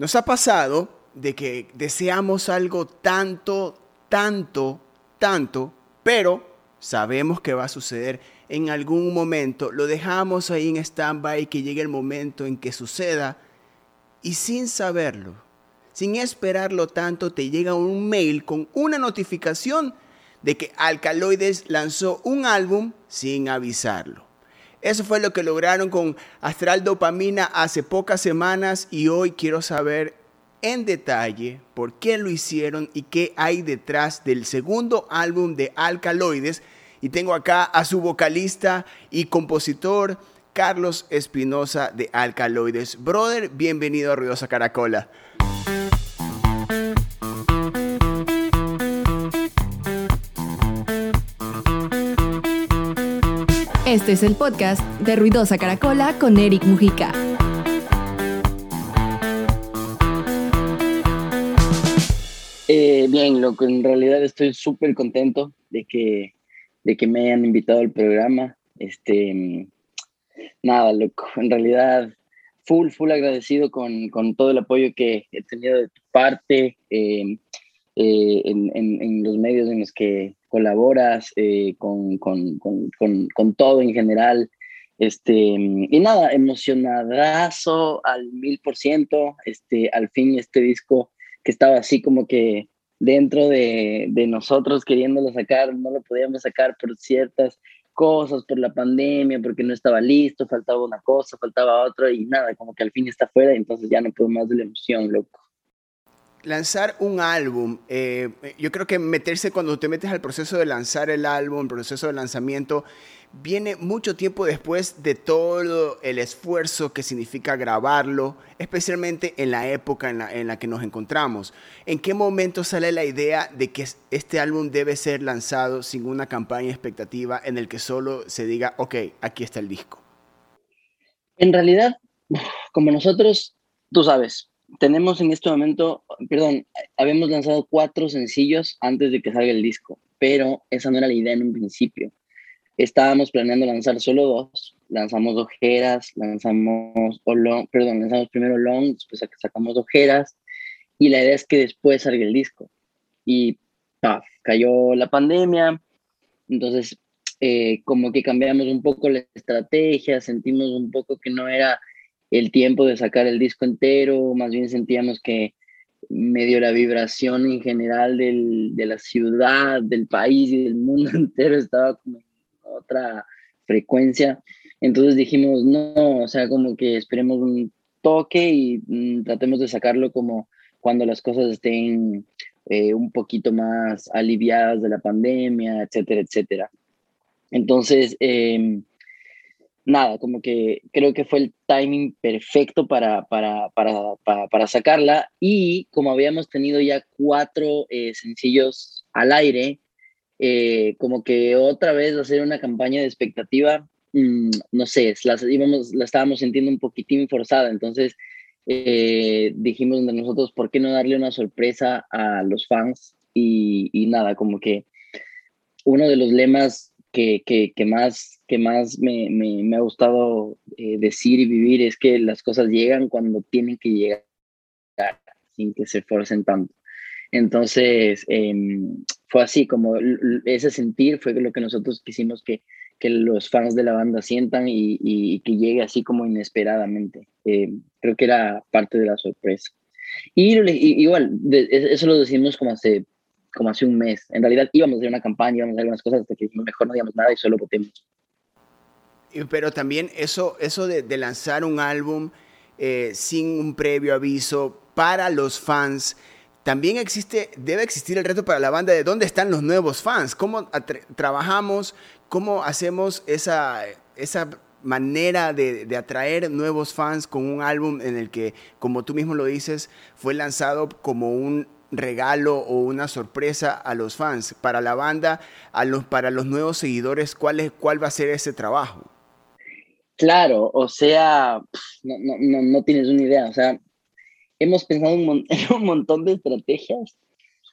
Nos ha pasado de que deseamos algo tanto, tanto, tanto, pero sabemos que va a suceder en algún momento, lo dejamos ahí en stand-by que llegue el momento en que suceda y sin saberlo, sin esperarlo tanto, te llega un mail con una notificación de que Alcaloides lanzó un álbum sin avisarlo. Eso fue lo que lograron con Astral Dopamina hace pocas semanas y hoy quiero saber en detalle por qué lo hicieron y qué hay detrás del segundo álbum de Alcaloides. Y tengo acá a su vocalista y compositor, Carlos Espinosa de Alcaloides. Brother, bienvenido a Ruidosa Caracola. Este es el podcast de Ruidosa Caracola con Eric Mujica. Eh, bien, loco, en realidad estoy súper contento de que, de que me hayan invitado al programa. Este, nada, loco, en realidad full, full agradecido con, con todo el apoyo que he tenido de tu parte, eh, eh, en, en, en, los medios en los que colaboras, eh, con, con, con, todo en general. Este, y nada, emocionadazo al mil por ciento. Este, al fin este disco que estaba así como que dentro de, de, nosotros queriéndolo sacar, no lo podíamos sacar por ciertas cosas, por la pandemia, porque no estaba listo, faltaba una cosa, faltaba otra y nada, como que al fin está fuera, entonces ya no puedo más de la emoción, loco lanzar un álbum, eh, yo creo que meterse cuando te metes al proceso de lanzar el álbum, el proceso de lanzamiento, viene mucho tiempo después de todo el esfuerzo que significa grabarlo, especialmente en la época en la, en la que nos encontramos. ¿En qué momento sale la idea de que este álbum debe ser lanzado sin una campaña expectativa en el que solo se diga, ok, aquí está el disco? En realidad, como nosotros, tú sabes, tenemos en este momento, perdón, habíamos lanzado cuatro sencillos antes de que salga el disco, pero esa no era la idea en un principio. Estábamos planeando lanzar solo dos, lanzamos ojeras, lanzamos, perdón, lanzamos primero long, después sacamos ojeras, y la idea es que después salga el disco. Y paf, cayó la pandemia, entonces eh, como que cambiamos un poco la estrategia, sentimos un poco que no era el tiempo de sacar el disco entero, más bien sentíamos que medio la vibración en general del, de la ciudad, del país y del mundo entero estaba como otra frecuencia. Entonces dijimos, no, o sea, como que esperemos un toque y mm, tratemos de sacarlo como cuando las cosas estén eh, un poquito más aliviadas de la pandemia, etcétera, etcétera. Entonces, eh, nada, como que creo que fue el timing perfecto para, para, para, para, sacarla. Y como habíamos tenido ya cuatro eh, sencillos al aire, eh, como que otra vez hacer una campaña de expectativa, mm, no sé, la, íbamos, la estábamos sintiendo un poquitín forzada. Entonces eh, dijimos de nosotros, ¿por qué no darle una sorpresa a los fans? Y nada, como que uno de los lemas que, que, más, que más me, me, ha gustado eh, decir y vivir es que las cosas llegan cuando tienen que llegar, sin que se forcen tanto. Entonces, em, fue así, como ese sentir fue lo que nosotros quisimos que, que los fans de la banda sientan y, y, que llegue así como inesperadamente. Em, creo que era parte de la sorpresa. Y, igual, eso lo decimos como hace como hace un mes. En realidad íbamos a hacer una campaña, íbamos a hacer algunas cosas hasta que mejor no digamos nada y solo votemos. Pero también eso, eso de, lanzar un álbum eh, sin un previo aviso para los fans, también existe, debe existir el reto para la banda de dónde están los nuevos fans, cómo trabajamos, cómo hacemos esa, esa manera de, de, atraer nuevos fans con un álbum en el que, como tú mismo lo dices, fue lanzado como un regalo o una sorpresa a los fans, para la banda, a los, para los nuevos seguidores, ¿cuál, es, cuál va a ser ese trabajo? Claro, o sea, no, no, no, tienes una idea, o sea, hemos pensado en un montón de estrategias,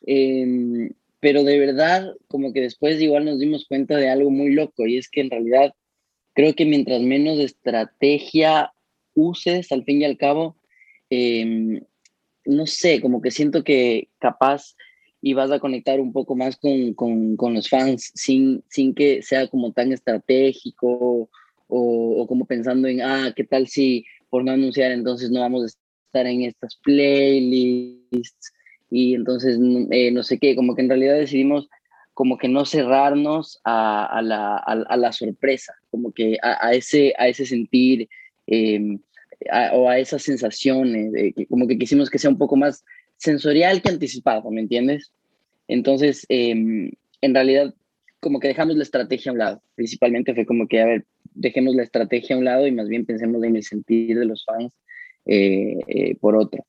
em, pero de verdad, como que después igual nos dimos cuenta de algo muy loco, y es que en realidad creo que mientras menos estrategia uses, al fin y al cabo, eh, no sé, como que siento que capaz y vas a conectar un poco más con, con, con los fans sin, sin que sea como tan estratégico o, o, como pensando en, ah, ¿qué tal si por no anunciar entonces no vamos a estar en estas playlists? Y entonces, eh, no sé qué, como que en realidad decidimos como que no cerrarnos a, la, a, la, sorpresa, como que a, ese, a ese sentir em, o a esas sensaciones, como que quisimos que sea un poco más sensorial que anticipado, ¿me entiendes? Entonces, em, en realidad, como que dejamos la estrategia a un lado. Principalmente fue como que, a ver, dejemos la estrategia a un lado y más bien pensemos en el sentir de los fans eh, eh, por otro.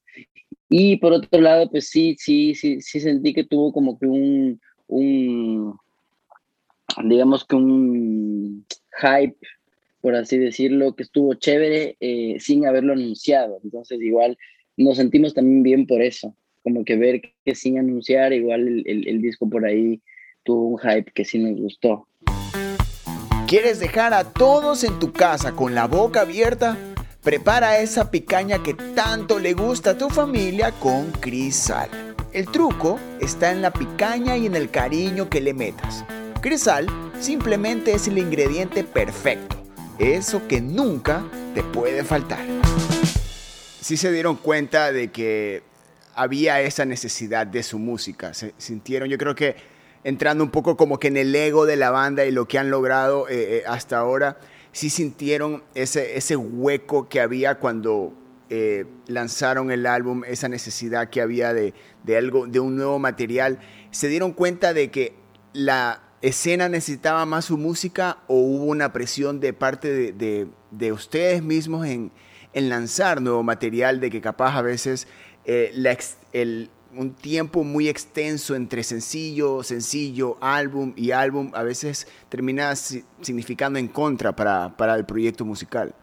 Y por otro lado, pues sí, sí, sí, sí sentí que tuvo como que un, un digamos que un hype, por así decirlo, que estuvo chévere eh, sin haberlo anunciado. Entonces, igual nos sentimos también bien por eso, como que ver que sin anunciar, igual el, disco por ahí tuvo un hype que sí nos gustó. ¿Quieres dejar a todos en tu casa con la boca abierta? Prepara esa picaña que tanto le gusta a tu familia con Crisal. El truco está en la picaña y en el cariño que le metas. Crisal simplemente es el ingrediente perfecto, eso que nunca te puede faltar sí se dieron cuenta de que había esa necesidad de su música. Se sintieron, yo creo que entrando un poco como que en el ego de la banda y lo que han logrado eh, eh, hasta ahora, sí sintieron ese, ese hueco que había cuando eh, lanzaron el álbum, esa necesidad que había de, algo, de un nuevo material. Se dieron cuenta de que la escena necesitaba más su música o hubo una presión de parte de ustedes mismos en, en lanzar nuevo material, de que capaz a veces eh, un tiempo muy extenso entre sencillo, sencillo, álbum y álbum, a veces termina significando en contra para, para el proyecto musical.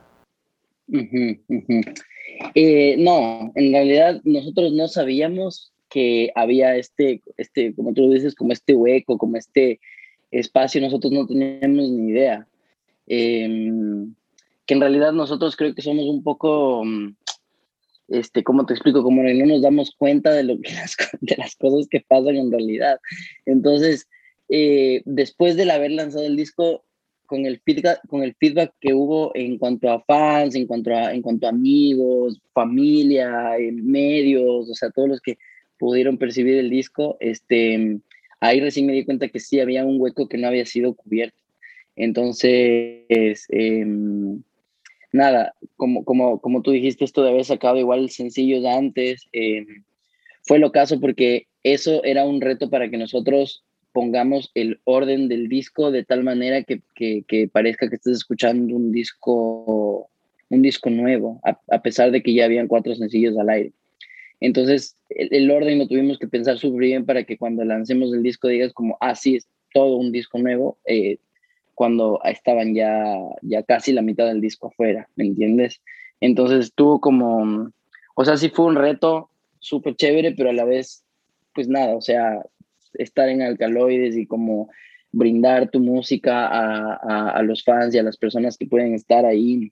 Eh, no, en realidad nosotros no sabíamos que había este, este, como tú dices, como este hueco, como este espacio, nosotros no teníamos ni idea. Eh, que en realidad nosotros creo que somos un poco, mm, este, ¿cómo te explico? Como no nos damos cuenta de, lo que las, de las cosas que pasan en realidad. Entonces, eh, después de haber lanzado el disco, con el, feedback, con el feedback que hubo en cuanto a fans, en cuanto a, en cuanto a amigos, familia, medios, o sea, todos los que pudieron percibir el disco, este, ahí recién me di cuenta que sí había un hueco que no había sido cubierto. Entonces, eh, nada, como, como, como tú dijiste, esto de haber sacado igual sencillos antes, eh, fue lo caso porque eso era un reto para que nosotros pongamos el orden del disco de tal manera que, que, parezca que estés escuchando un disco, un disco nuevo, a, pesar de que ya habían cuatro sencillos al aire. Entonces, el, orden lo tuvimos que pensar súper bien para que cuando lancemos el disco digas como, ah, sí, es todo un disco nuevo, eh, cuando estaban ya, ya casi la mitad del disco afuera, ¿me entiendes? Entonces tuvo como, o sea, sí fue un reto súper chévere, pero a la vez, pues nada, o sea, estar en alcaloides y como brindar tu música a, a, los fans y a las personas que pueden estar ahí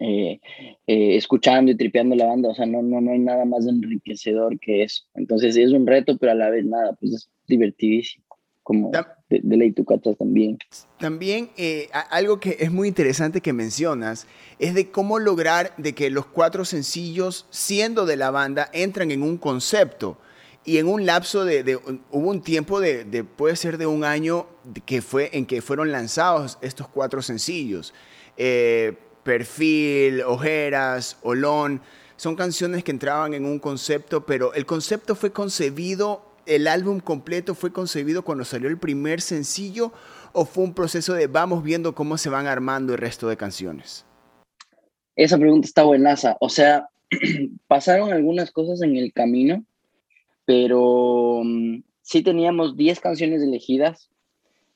eh, eh, escuchando y tripeando la banda, o sea, no, no, no hay nada más enriquecedor que eso. Entonces es un reto, pero a la vez nada, pues es divertidísimo como de, ley tu también. También eh, algo que es muy interesante que mencionas es de cómo lograr de que los cuatro sencillos, siendo de la banda, entran en un concepto. Y en un lapso de, hubo un tiempo de, puede ser de un año que fue en que fueron lanzados estos cuatro sencillos. Eh, Perfil, Ojeras, Olón, son canciones que entraban en un concepto, pero el concepto fue concebido el álbum completo fue concebido cuando salió el primer sencillo o fue un proceso de vamos viendo cómo se van armando el resto de canciones? Esa pregunta está buenaza. O sea, pasaron algunas cosas en el camino, pero mm, sí teníamos 10 canciones elegidas.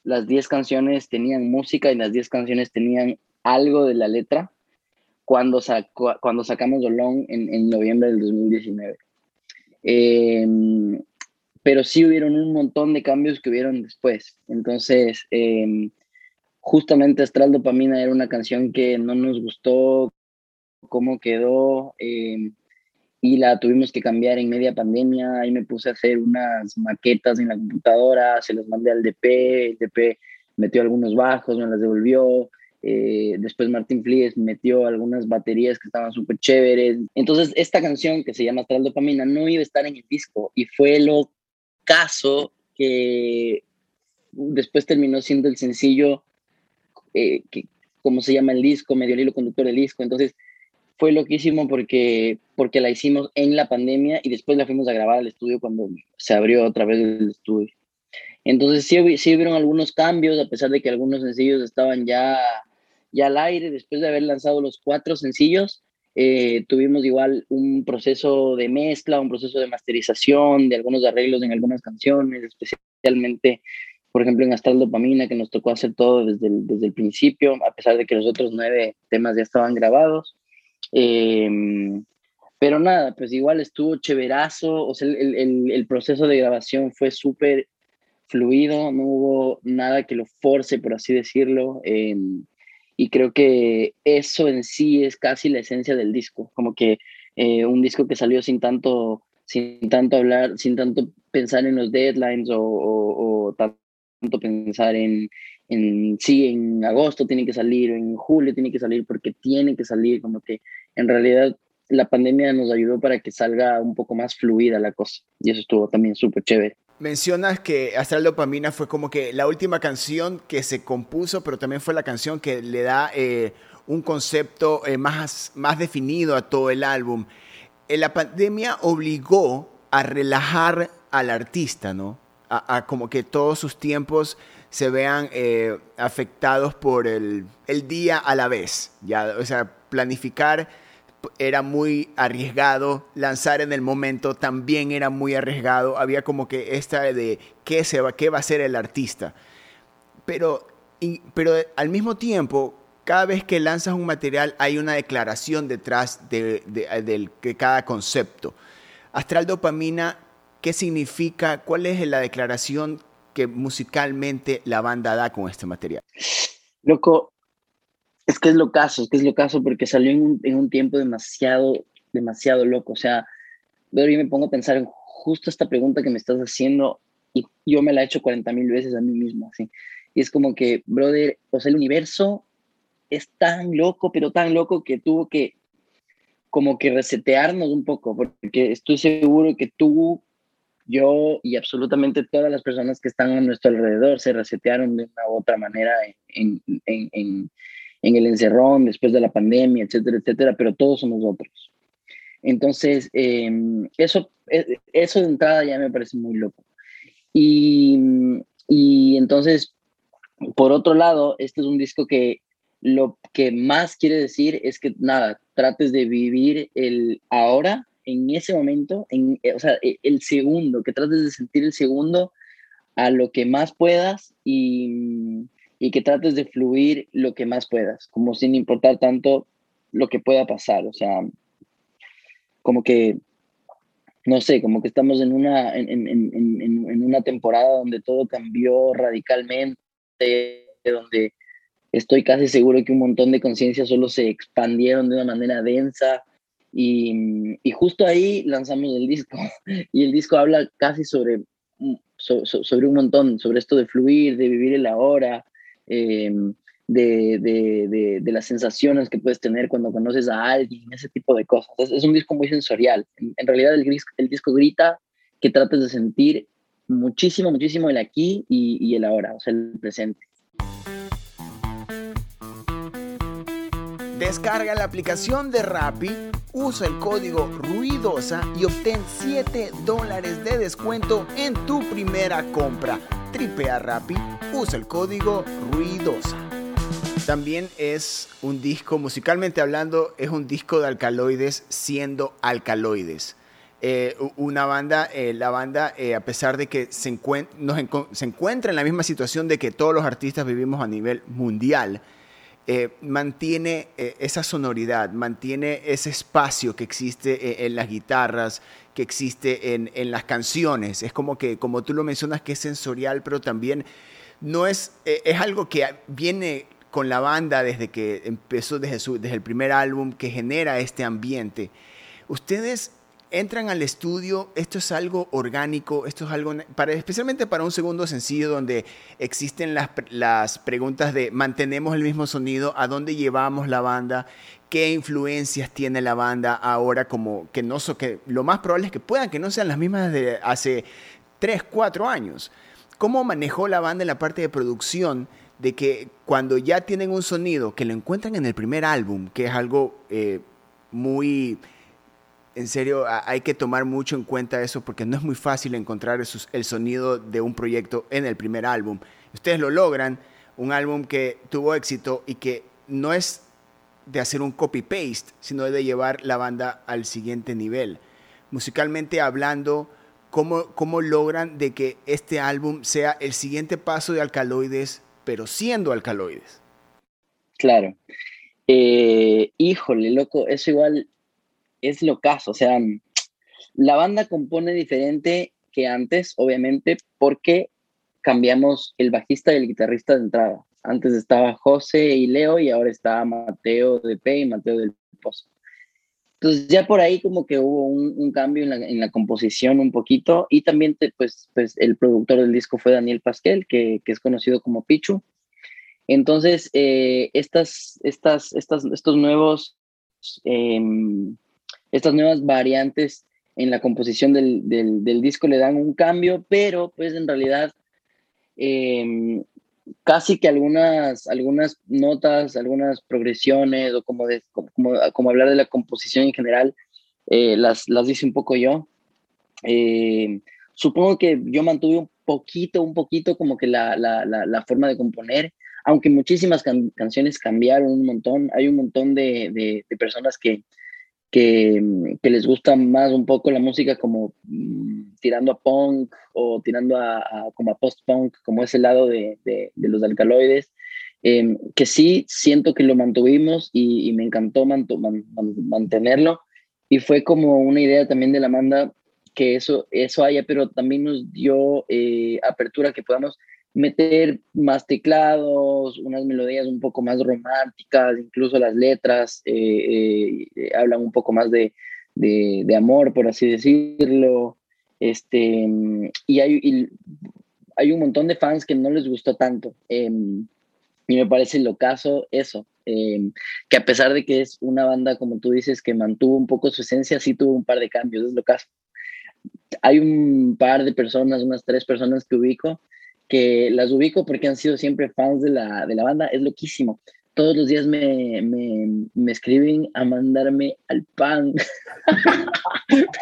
Las 10 canciones tenían música y las 10 canciones tenían algo de la letra cuando, cuando sacamos Dolón en, en noviembre del 2019. Eh, pero sí hubieron un montón de cambios que hubieron después. Entonces, eh, justamente Astral Dopamina era una canción que no nos gustó cómo quedó. Em, y la tuvimos que cambiar en media pandemia. Ahí me puse a hacer unas maquetas en la computadora, se las mandé al DP, el DP metió algunos bajos, me las devolvió. Eh, después Martín Flies metió algunas baterías que estaban súper chéveres. Entonces, esta canción que se llama Astral Dopamina no iba a estar en el disco y fue lo caso que después terminó siendo el sencillo, eh, que, como se llama el disco, medio el hilo conductor del disco. Entonces, fue loquísimo porque, porque la hicimos en la pandemia y después la fuimos a grabar al estudio cuando se abrió otra vez el estudio. Entonces sí, sí hubieron algunos cambios, a pesar de que algunos sencillos estaban ya, ya al aire, después de haber lanzado los cuatro sencillos, eh, tuvimos igual un proceso de mezcla, un proceso de masterización, de algunos arreglos en algunas canciones, especialmente, por ejemplo, en Astral Dopamina, que nos tocó hacer todo desde el, desde el principio, a pesar de que los otros nueve temas ya estaban grabados. Em, pero nada, pues igual estuvo chéverazo, o sea, el, el, proceso de grabación fue súper fluido, no hubo nada que lo force, por así decirlo, em, y creo que eso en sí es casi la esencia del disco, como que eh, un disco que salió sin tanto, sin tanto hablar, sin tanto pensar en los deadlines o, o tanto pensar en, en sí, en agosto tiene que salir, en julio tiene que salir, porque tiene que salir, como que en realidad la pandemia nos ayudó para que salga un poco más fluida la cosa, y eso estuvo también súper chévere. Mencionas que Astral Dopamina fue como que la última canción que se compuso, pero también fue la canción que le da eh, un concepto eh, más, más definido a todo el álbum. Eh, la pandemia obligó a relajar al artista, ¿no? a como que todos sus tiempos se vean afectados por el, el, día a la vez. Ya, o sea, planificar era muy arriesgado, lanzar en el momento también era muy arriesgado. Había como que esta de qué, se va, qué va a ser el artista. Pero, pero al mismo tiempo, cada vez que lanzas un material hay una declaración detrás de, de, de cada concepto. Astral Dopamina, ¿qué significa? ¿Cuál es la declaración que musicalmente la banda da con este material? Loco, es que es lo caso, es que es lo caso porque salió en un, en un tiempo demasiado, demasiado loco. O sea, yo me pongo a pensar en justo esta pregunta que me estás haciendo y yo me la he hecho 40 mil veces a mí mismo, así. Y es como que, brother, o sea, el universo es tan loco, pero tan loco que tuvo que como que resetearnos un poco, porque estoy seguro que tú yo y absolutamente todas las personas que están a nuestro alrededor se resetearon de una u otra manera en, en, el encerrón, después de la pandemia, etcétera, etcétera, pero todos somos otros. Entonces, em, eso, e, eso de entrada ya me parece muy loco. Y, y entonces, por otro lado, este es un disco que lo que más quiere decir es que, nada, trates de vivir el ahora en ese momento, en, eh, o sea, e, el segundo, que trates de sentir el segundo a lo que más puedas y, y que trates de fluir lo que más puedas, como sin importar tanto lo que pueda pasar, o sea, como que, no sé, como que estamos en una, en, en, en, en una temporada donde todo cambió radicalmente, donde estoy casi seguro que un montón de conciencias solo se expandieron de una manera densa y, y, justo ahí lanzamos el disco. Y el disco habla casi sobre, sobre un montón, sobre esto de fluir, de vivir el ahora, em, de, de, de, las sensaciones que puedes tener cuando conoces a alguien, ese tipo de cosas. Es, un disco muy sensorial. En, en realidad el, el, disco grita que trates de sentir muchísimo, muchísimo el aquí y, y el ahora, o sea, el presente. Descarga la aplicación de Rappi usa el código RUIDOSA y obtén 7 dólares de descuento en tu primera compra. Tripea Rappi, usa el código RUIDOSA. También es un disco, musicalmente hablando, es un disco de alcaloides siendo alcaloides. Eh, una banda, eh, la banda, eh, a pesar de que se, se encuentra en la misma situación de que todos los artistas vivimos a nivel mundial, eh, mantiene eh, esa sonoridad, mantiene ese espacio que existe eh, en, las guitarras, que existe en, en, las canciones. Es como que, como tú lo mencionas, que es sensorial, pero también no es, es algo que viene con la banda desde que empezó, desde, su, desde el primer álbum, que genera este ambiente. Ustedes entran al estudio, esto es algo orgánico, esto es algo, para, especialmente para un segundo sencillo donde existen las, las preguntas de mantenemos el mismo sonido, a dónde llevamos la banda, qué influencias tiene la banda ahora, como que no so, que lo más probable es que puedan que no sean las mismas de hace 3, 4 años. ¿Cómo manejó la banda en la parte de producción? De que cuando ya tienen un sonido que lo encuentran en el primer álbum, que es algo eh, muy en serio, hay que tomar mucho en cuenta eso porque no es muy fácil encontrar el sonido de un proyecto en el primer álbum. Ustedes lo logran, un álbum que tuvo éxito y que no es de hacer un copy-paste, sino de llevar la banda al siguiente nivel. Musicalmente hablando, ¿cómo, ¿cómo logran de que este álbum sea el siguiente paso de Alcaloides, pero siendo Alcaloides? Claro. Eh, híjole, loco, eso igual es lo caso, o sea, la banda compone diferente que antes, obviamente, porque cambiamos el bajista y el guitarrista de entrada. Antes estaba José y Leo y ahora está Mateo de P y Mateo del Pozo. Entonces ya por ahí como que hubo un, cambio en la, composición un poquito y también pues, pues el productor del disco fue Daniel Pasquel, que, es conocido como Pichu. Entonces eh, estas, estas, estas, estos nuevos em, estas nuevas variantes en la composición del, del, disco le dan un cambio, pero pues en realidad em, casi que algunas, algunas notas, algunas progresiones o como, como, hablar de la composición en general, eh, las, las dice un poco yo. Em, supongo que yo mantuve un poquito, un poquito como que la, la, la, forma de componer, aunque muchísimas canciones cambiaron un montón. Hay un montón de, de personas que, que, que, les gusta más un poco la música como mm, tirando a punk o tirando a, como a post-punk, como ese lado de, de, los alcaloides, em, que sí siento que lo mantuvimos y, me encantó mantenerlo. Y fue como una idea también de la banda que eso, eso haya, pero también nos dio eh, apertura que podamos meter más teclados, unas melodías un poco más románticas, incluso las letras eh, eh, hablan un poco más de, de, amor, por así decirlo. Este, y hay, hay un montón de fans que no les gustó tanto. Em, y me parece lo caso eso, em, que a pesar de que es una banda, como tú dices, que mantuvo un poco su esencia, sí tuvo un par de cambios, es lo caso. Hay un par de personas, unas tres personas que ubico, que las ubico porque han sido siempre fans de la, de la banda, es loquísimo. Todos los días me, me, me escriben a mandarme al pan.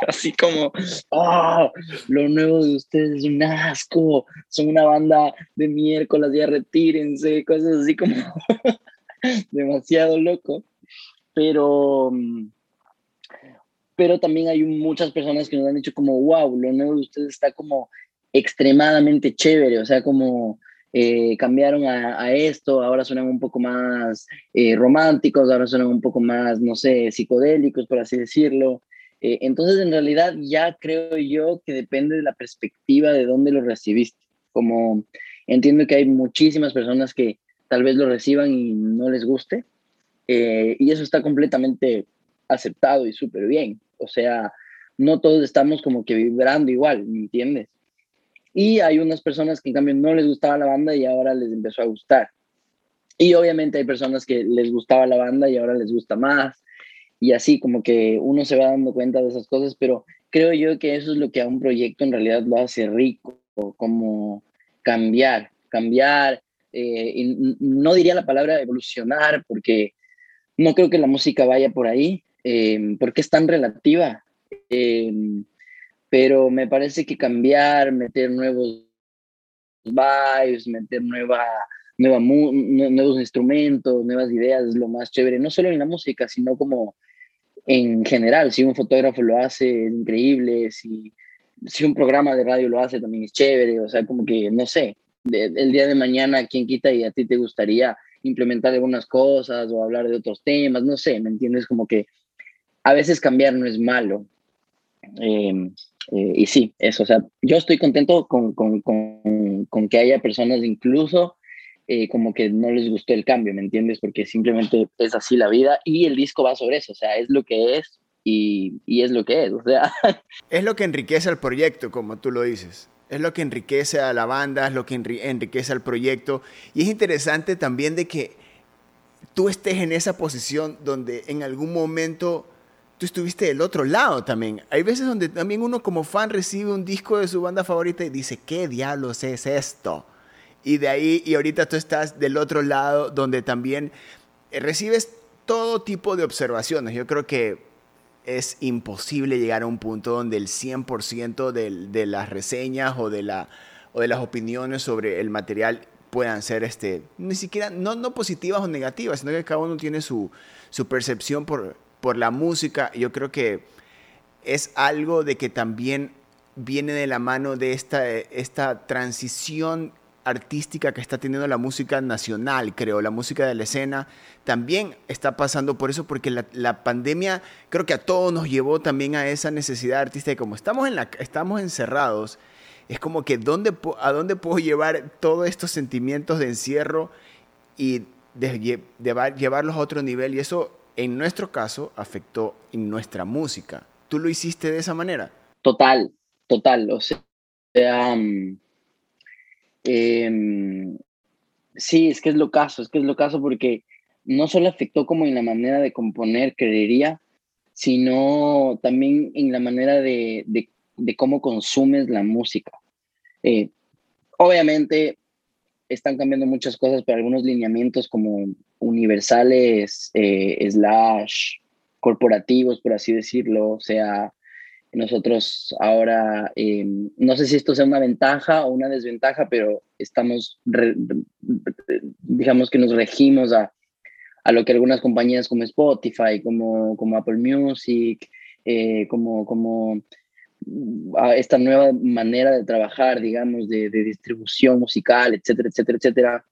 Así como, oh, lo nuevo de ustedes es un asco, son una banda de miércoles, ya retírense, cosas así como demasiado loco. Pero, pero también hay muchas personas que nos han dicho como, wow, lo nuevo de ustedes está como extremadamente chévere, o sea, como eh, cambiaron a, esto, ahora suenan un poco más eh, románticos, ahora suenan un poco más, no sé, psicodélicos, por así decirlo. Eh, entonces, en realidad, ya creo yo que depende de la perspectiva de dónde lo recibiste. Como entiendo que hay muchísimas personas que tal vez lo reciban y no les guste, y eso está completamente aceptado y súper bien. O sea, no todos estamos como que vibrando igual, ¿me entiendes? Y hay unas personas que en cambio no les gustaba la banda y ahora les empezó a gustar. Y obviamente hay personas que les gustaba la banda y ahora les gusta más. Y así como que uno se va dando cuenta de esas cosas, pero creo yo que eso es lo que a un proyecto en realidad lo hace rico, como cambiar, cambiar. Eh, no diría la palabra evolucionar porque no creo que la música vaya por ahí, eh, porque es tan relativa. Eh, pero me parece que cambiar, meter nuevos vibes, meter nueva, nueva nuevos instrumentos, nuevas ideas es lo más chévere, no solo en la música, sino como en general, si un fotógrafo lo hace, es increíble, si, si un programa de radio lo hace, también es chévere, o sea, como que, no sé, el día de mañana, ¿quién quita y a ti te gustaría implementar algunas cosas o hablar de otros temas? No sé, ¿me entiendes? Como que a veces cambiar no es malo. Eh, eh, y sí, eso, o sea, yo estoy contento con, con, con, que haya personas incluso eh, como que no les gustó el cambio, ¿me entiendes? Porque simplemente es así la vida y el disco va sobre eso, o sea, es lo que es y, y, es lo que es, o sea. Es lo que enriquece al proyecto, como tú lo dices. Es lo que enriquece a la banda, es lo que enriquece al proyecto. Y es interesante también de que tú estés en esa posición donde en algún momento tú estuviste del otro lado también. Hay veces donde también uno como fan recibe un disco de su banda favorita y dice, ¿qué diablos es esto? Y de ahí, y ahorita tú estás del otro lado donde también recibes todo tipo de observaciones. Yo creo que es imposible llegar a un punto donde el 100% de, de las reseñas o de, la, o de las opiniones sobre el material puedan ser este, ni siquiera, no, no positivas o negativas, sino que cada uno tiene su, su percepción por, por la música. Yo creo que es algo de que también viene de la mano de esta, esta transición artística que está teniendo la música nacional, creo, la música de la escena, también está pasando por eso, porque la, pandemia creo que a todos nos llevó también a esa necesidad artística, como estamos, en la, estamos encerrados, es como que ¿dónde, a dónde puedo llevar todos estos sentimientos de encierro y llevarlos a otro nivel, y eso en nuestro caso afectó en nuestra música. ¿Tú lo hiciste de esa manera? Total, total, o sea... Em, sí, es que es lo caso, es que es lo caso porque no solo afectó como en la manera de componer, creería, sino también en la manera de, de, cómo consumes la música. Eh, obviamente están cambiando muchas cosas, pero algunos lineamientos como universales, eh, slash, corporativos, por así decirlo, o sea, nosotros ahora, eh, no sé si esto sea una ventaja o una desventaja, pero estamos, digamos que nos regimos a, a, lo que algunas compañías como Spotify, como, como Apple Music, eh, como, como a esta nueva manera de trabajar, digamos, de, de distribución musical, etcétera, etcétera, etcétera,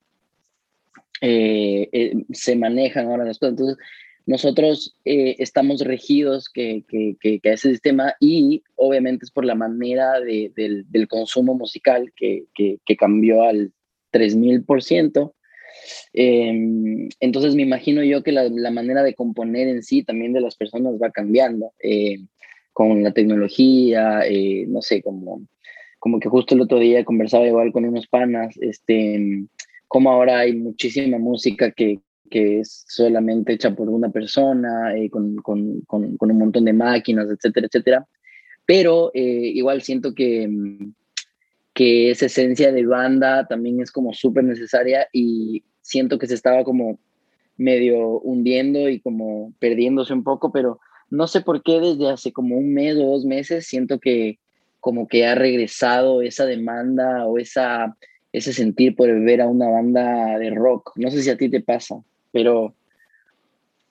eh, se manejan ahora las cosas. Entonces, nosotros eh, estamos regidos que, que, que, a ese sistema y obviamente es por la manera de, del, del, consumo musical que, cambió al 3000%. Eh, em, entonces me imagino yo que la, la, manera de componer en sí también de las personas va cambiando eh, con la tecnología, eh, no sé, como, como que justo el otro día conversaba igual con unos panas, este, como ahora hay muchísima música que, que es solamente hecha por una persona, eh, con, con, con, un montón de máquinas, etcétera, etcétera. Pero eh, igual siento que, mm, que esa esencia de banda también es como súper necesaria y siento que se estaba como medio hundiendo y como perdiéndose un poco, pero no sé por qué desde hace como un mes o dos meses siento que como que ha regresado esa demanda o esa, ese sentir por ver a una banda de rock. No sé si a ti te pasa pero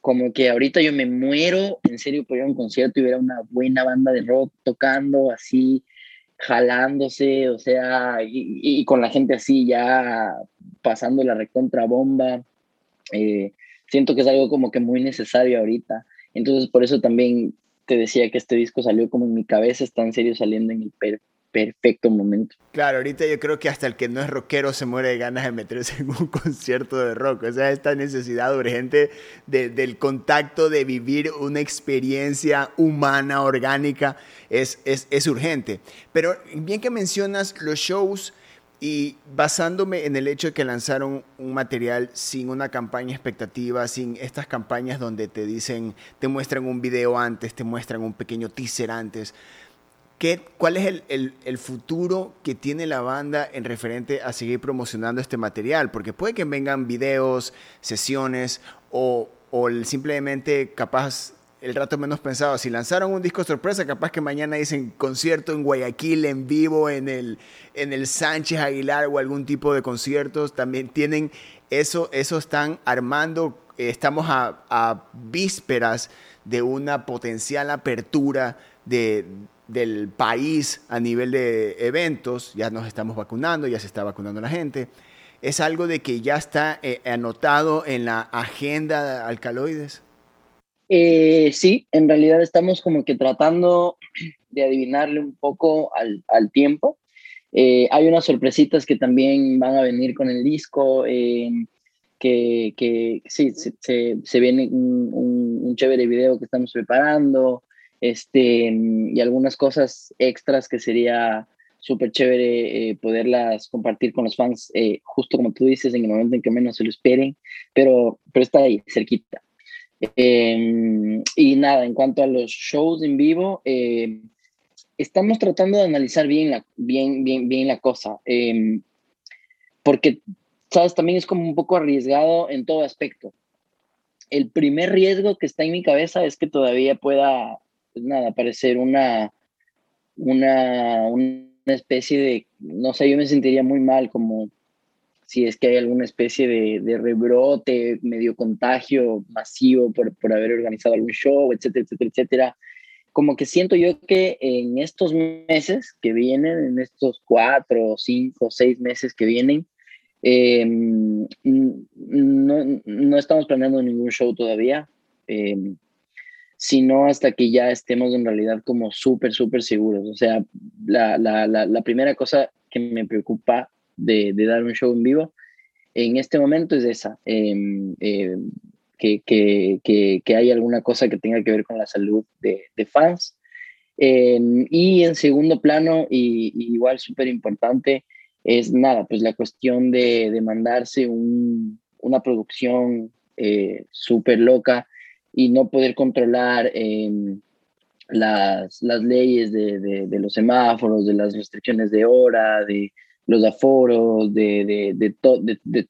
como que ahorita yo me muero en serio por ir a un concierto y ver a una buena banda de rock tocando así, jalándose, o sea, y, con la gente así ya pasando la recontra bomba. Eh, siento que es algo como que muy necesario ahorita. Entonces por eso también te decía que este disco salió como en mi cabeza, está en serio saliendo en el per perfecto momento. Claro, ahorita yo creo que hasta el que no es rockero se muere de ganas de meterse en un concierto de rock. O sea, esta necesidad urgente del contacto, de vivir una experiencia humana, orgánica, es, es, es urgente. Pero bien que mencionas los shows y basándome en el hecho de que lanzaron un material sin una campaña expectativa, sin estas campañas donde te dicen, te muestran un video antes, te muestran un pequeño teaser antes ¿Cuál es el, futuro que tiene la banda en referente a seguir promocionando este material? Porque puede que vengan videos, sesiones o, simplemente capaz el rato menos pensado. Si lanzaron un disco sorpresa, capaz que mañana dicen concierto en Guayaquil en vivo, en el, en el Sánchez Aguilar o algún tipo de conciertos. También tienen eso, eso están armando. Estamos a, a vísperas de una potencial apertura de, del país a nivel de eventos, ya nos estamos vacunando, ya se está vacunando la gente, es algo de que ya está eh, anotado en la agenda de alcaloides. Eh, sí, en realidad estamos como que tratando de adivinarle un poco al, tiempo. Eh, hay unas sorpresitas que también van a venir con el disco, que, que, sí, se, viene un, un, chévere video que estamos preparando. Este, y algunas cosas extras que sería súper chévere eh, poderlas compartir con los fans, eh, justo como tú dices, en el momento en que menos se lo esperen, pero, pero está ahí, cerquita. Em, y nada, en cuanto a los shows en vivo, eh, estamos tratando de analizar bien la, bien, bien, bien la cosa, em, porque, sabes, también es como un poco arriesgado en todo aspecto. El primer riesgo que está en mi cabeza es que todavía pueda, pues nada, parecer una, una, una especie de, no sé, yo me sentiría muy mal como si es que hay alguna especie de, rebrote, medio contagio masivo por, por haber organizado algún show, etcétera, etcétera, etcétera. Como que siento yo que en estos meses que vienen, en estos cuatro, cinco, seis meses que vienen, em, no, no, estamos planeando ningún show todavía, eh, sino hasta que ya estemos en realidad como súper, súper seguros. O sea, la, la, la, primera cosa que me preocupa de, de, dar un show en vivo en este momento es esa. Eh, que, que, que, hay alguna cosa que tenga que ver con la salud de, de fans. Em, y en segundo plano, y, igual súper importante, es nada, pues la cuestión de, de mandarse un, una producción eh, súper loca y no poder controlar em, las, las, leyes de, de, de, los semáforos, de las restricciones de hora, de, los aforos, de, de,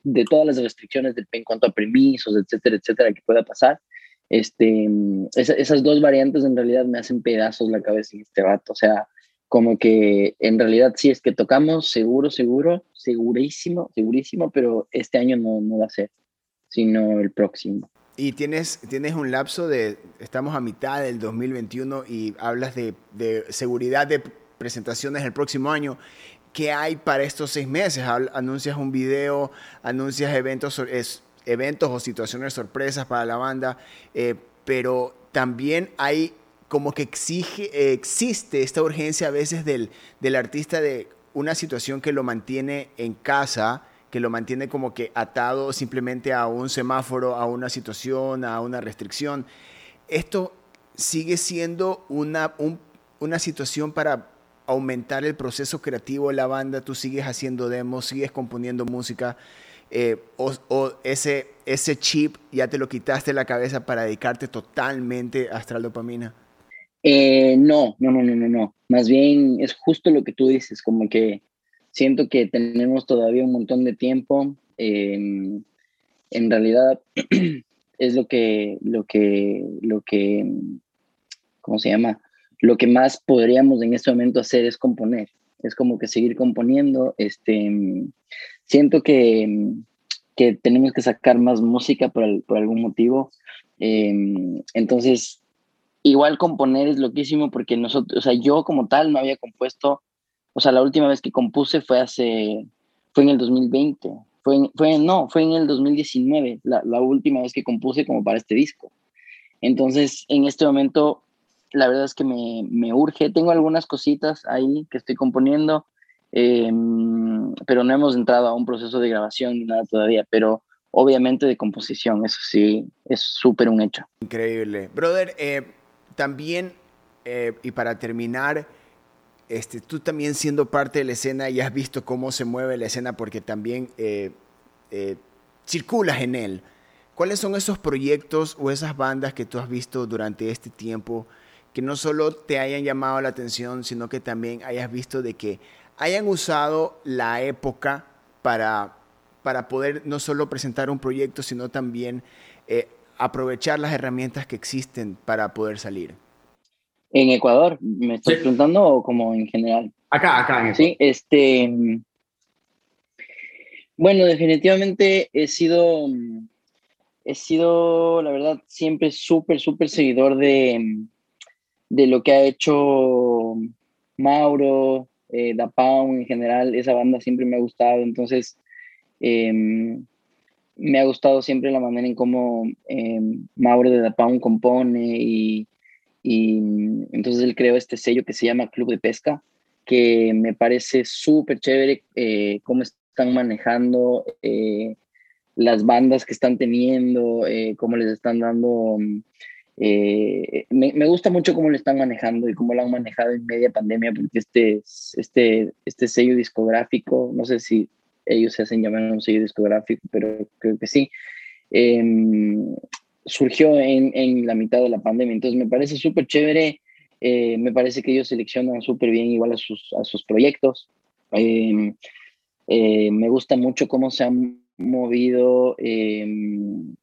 de, todas las restricciones en cuanto a permisos, etcétera, etcétera, que pueda pasar. Este, esas dos variantes en realidad me hacen pedazos la cabeza en este rato. O sea, como que en realidad sí es que tocamos, seguro, seguro, segurísimo, segurísimo, pero este año no, no va a ser, sino el próximo. Y tienes, tienes un lapso de, estamos a mitad del 2021 y hablas de, seguridad de presentaciones el próximo año. ¿qué hay para estos seis meses? Anuncias un video, anuncias eventos, eventos o situaciones sorpresas para la banda, eh, pero también hay como que exige, existe esta urgencia a veces del, del artista de una situación que lo mantiene en casa, que lo mantiene como que atado simplemente a un semáforo, a una situación, a una restricción. Esto sigue siendo una, una situación para aumentar el proceso creativo de la banda, tú sigues haciendo demos, sigues componiendo música, eh, o, ese, ese chip ya te lo quitaste de la cabeza para dedicarte totalmente a Astral Dopamina? Eh, no, no, no, no, no, no. Más bien es justo lo que tú dices, como que siento que tenemos todavía un montón de tiempo. Em, en realidad es lo que, lo que, lo que, ¿cómo se llama? lo que más podríamos en este momento hacer es componer. Es como que seguir componiendo. Este, siento que, que tenemos que sacar más música por, por algún motivo. Em, entonces, igual componer es loquísimo porque nosotros, o sea, yo como tal no había compuesto, o sea, la última vez que compuse fue hace, fue en el 2020, fue, fue no, fue en el 2019, la, la última vez que compuse como para este disco. Entonces, en este momento la verdad es que me, me urge. Tengo algunas cositas ahí que estoy componiendo, em, pero no hemos entrado a un proceso de grabación ni nada todavía, pero obviamente de composición, eso sí, es súper un hecho. Increíble. Brother, eh, también, eh, y para terminar, este, tú también siendo parte de la escena y has visto cómo se mueve la escena porque también eh, circulas en él. ¿Cuáles son esos proyectos o esas bandas que tú has visto durante este tiempo que no solo te hayan llamado la atención, sino que también hayas visto de que hayan usado la época para, para poder no solo presentar un proyecto, sino también eh, aprovechar las herramientas que existen para poder salir. En Ecuador, ¿me estás preguntando o como en general? Acá, acá en Ecuador. Sí, este... Bueno, definitivamente he sido, he sido, la verdad, siempre súper, súper seguidor de, de lo que ha hecho Mauro, eh, Da Pound en general, esa banda siempre me ha gustado, entonces em, me ha gustado siempre la manera en cómo em, Mauro de Da Pound compone y, y, entonces él creó este sello que se llama Club de Pesca, que me parece súper chévere eh, cómo están manejando eh, las bandas que están teniendo, cómo les están dando eh, me, me, gusta mucho cómo lo están manejando y cómo lo han manejado en media pandemia, porque este, este, este sello discográfico, no sé si ellos se hacen llamar un sello discográfico, pero creo que sí, em, surgió en, en, la mitad de la pandemia. Entonces me parece súper chévere, eh, me parece que ellos seleccionan súper bien igual a sus, a sus proyectos. Em, eh, me gusta mucho cómo se han movido em,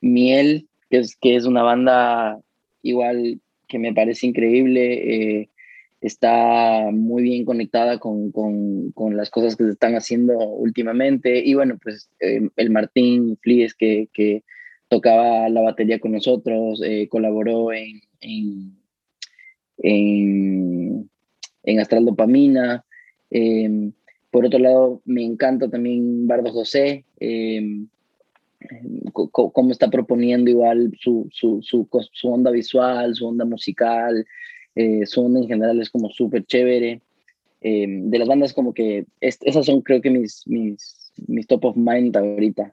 Miel que es, que es una banda igual que me parece increíble, eh, está muy bien conectada con, con, con, las cosas que se están haciendo últimamente. Y bueno, pues eh, el Martín Flies que, tocaba la batería con nosotros, eh, colaboró en, en, en, en Astral Dopamina. por otro lado, me encanta también Bardo José cómo está proponiendo igual su, su, su, su, onda visual, su onda musical, eh, su onda en general es como súper chévere. Eh, de las bandas como que esas son creo que mis, mis, mis top of mind ahorita.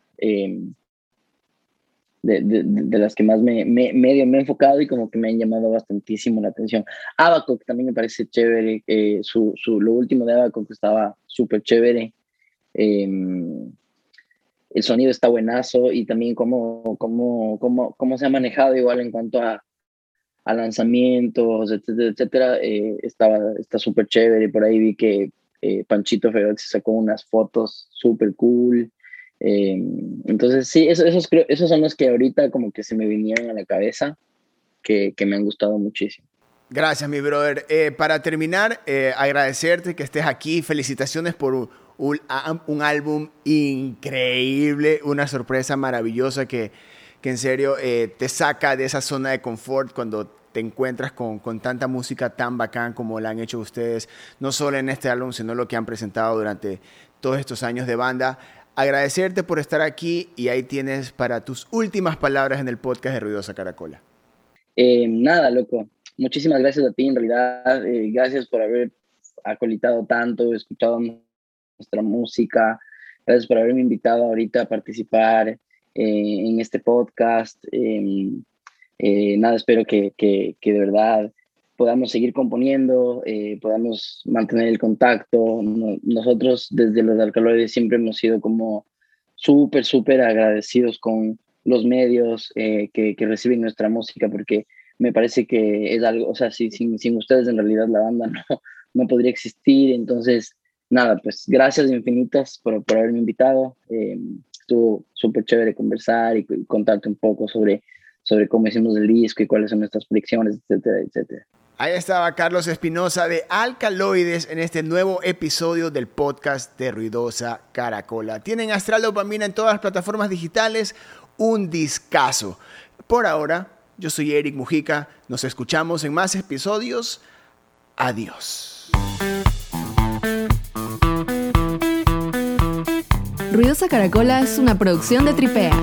Eh, de, de, de, las que más me, me, medio me he enfocado y como que me han llamado bastantísimo la atención. Abaco, que también me parece chévere, su, su, lo último de Abaco que estaba súper chévere. Eh, el sonido está buenazo y también cómo, cómo, cómo, cómo se ha manejado igual en cuanto a, a lanzamientos, etcétera, etcétera, eh, estaba, está súper chévere. Por ahí vi que eh, Panchito Feroz sacó unas fotos súper cool. Eh, entonces, sí, esos, esos, esos son los que ahorita como que se me vinieron a la cabeza, que, que me han gustado muchísimo. Gracias, mi brother. para terminar, agradecerte que estés aquí. Felicitaciones por un, un, álbum increíble, una sorpresa maravillosa que, que en serio eh, te saca de esa zona de confort cuando te encuentras con, con, tanta música tan bacán como la han hecho ustedes, no solo en este álbum, sino lo que han presentado durante todos estos años de banda. Agradecerte por estar aquí y ahí tienes para tus últimas palabras en el podcast de Ruidosa Caracola. Eh, nada, loco. Muchísimas gracias a ti, en realidad. Eh, gracias por haber acolitado tanto, escuchado nuestra música. Gracias por haberme invitado ahorita a participar eh, en este podcast. Em, nada, espero que, que, que, de verdad podamos seguir componiendo, eh, podamos mantener el contacto. nosotros desde los alcaloides siempre hemos sido como súper, súper agradecidos con los medios que, que, reciben nuestra música porque me parece que es algo, o sea, sin, sin ustedes en realidad la banda no, no podría existir. Entonces, nada, pues gracias infinitas por, por haberme invitado. Eh, estuvo súper chévere conversar y, contarte un poco sobre, sobre cómo hicimos el disco y cuáles son nuestras predicciones, etcétera, etcétera. Ahí estaba Carlos Espinosa de Alcaloides en este nuevo episodio del podcast de Ruidosa Caracola. Tienen Astral Dopamina en todas las plataformas digitales, un discazo. Por ahora, yo soy Eric Mujica, nos escuchamos en más episodios. Adiós. Ruidosa Caracola es una producción de Tripea.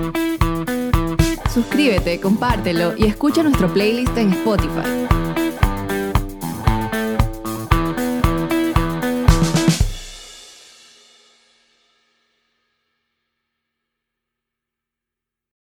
Suscríbete, compártelo y escucha nuestro playlist en Spotify.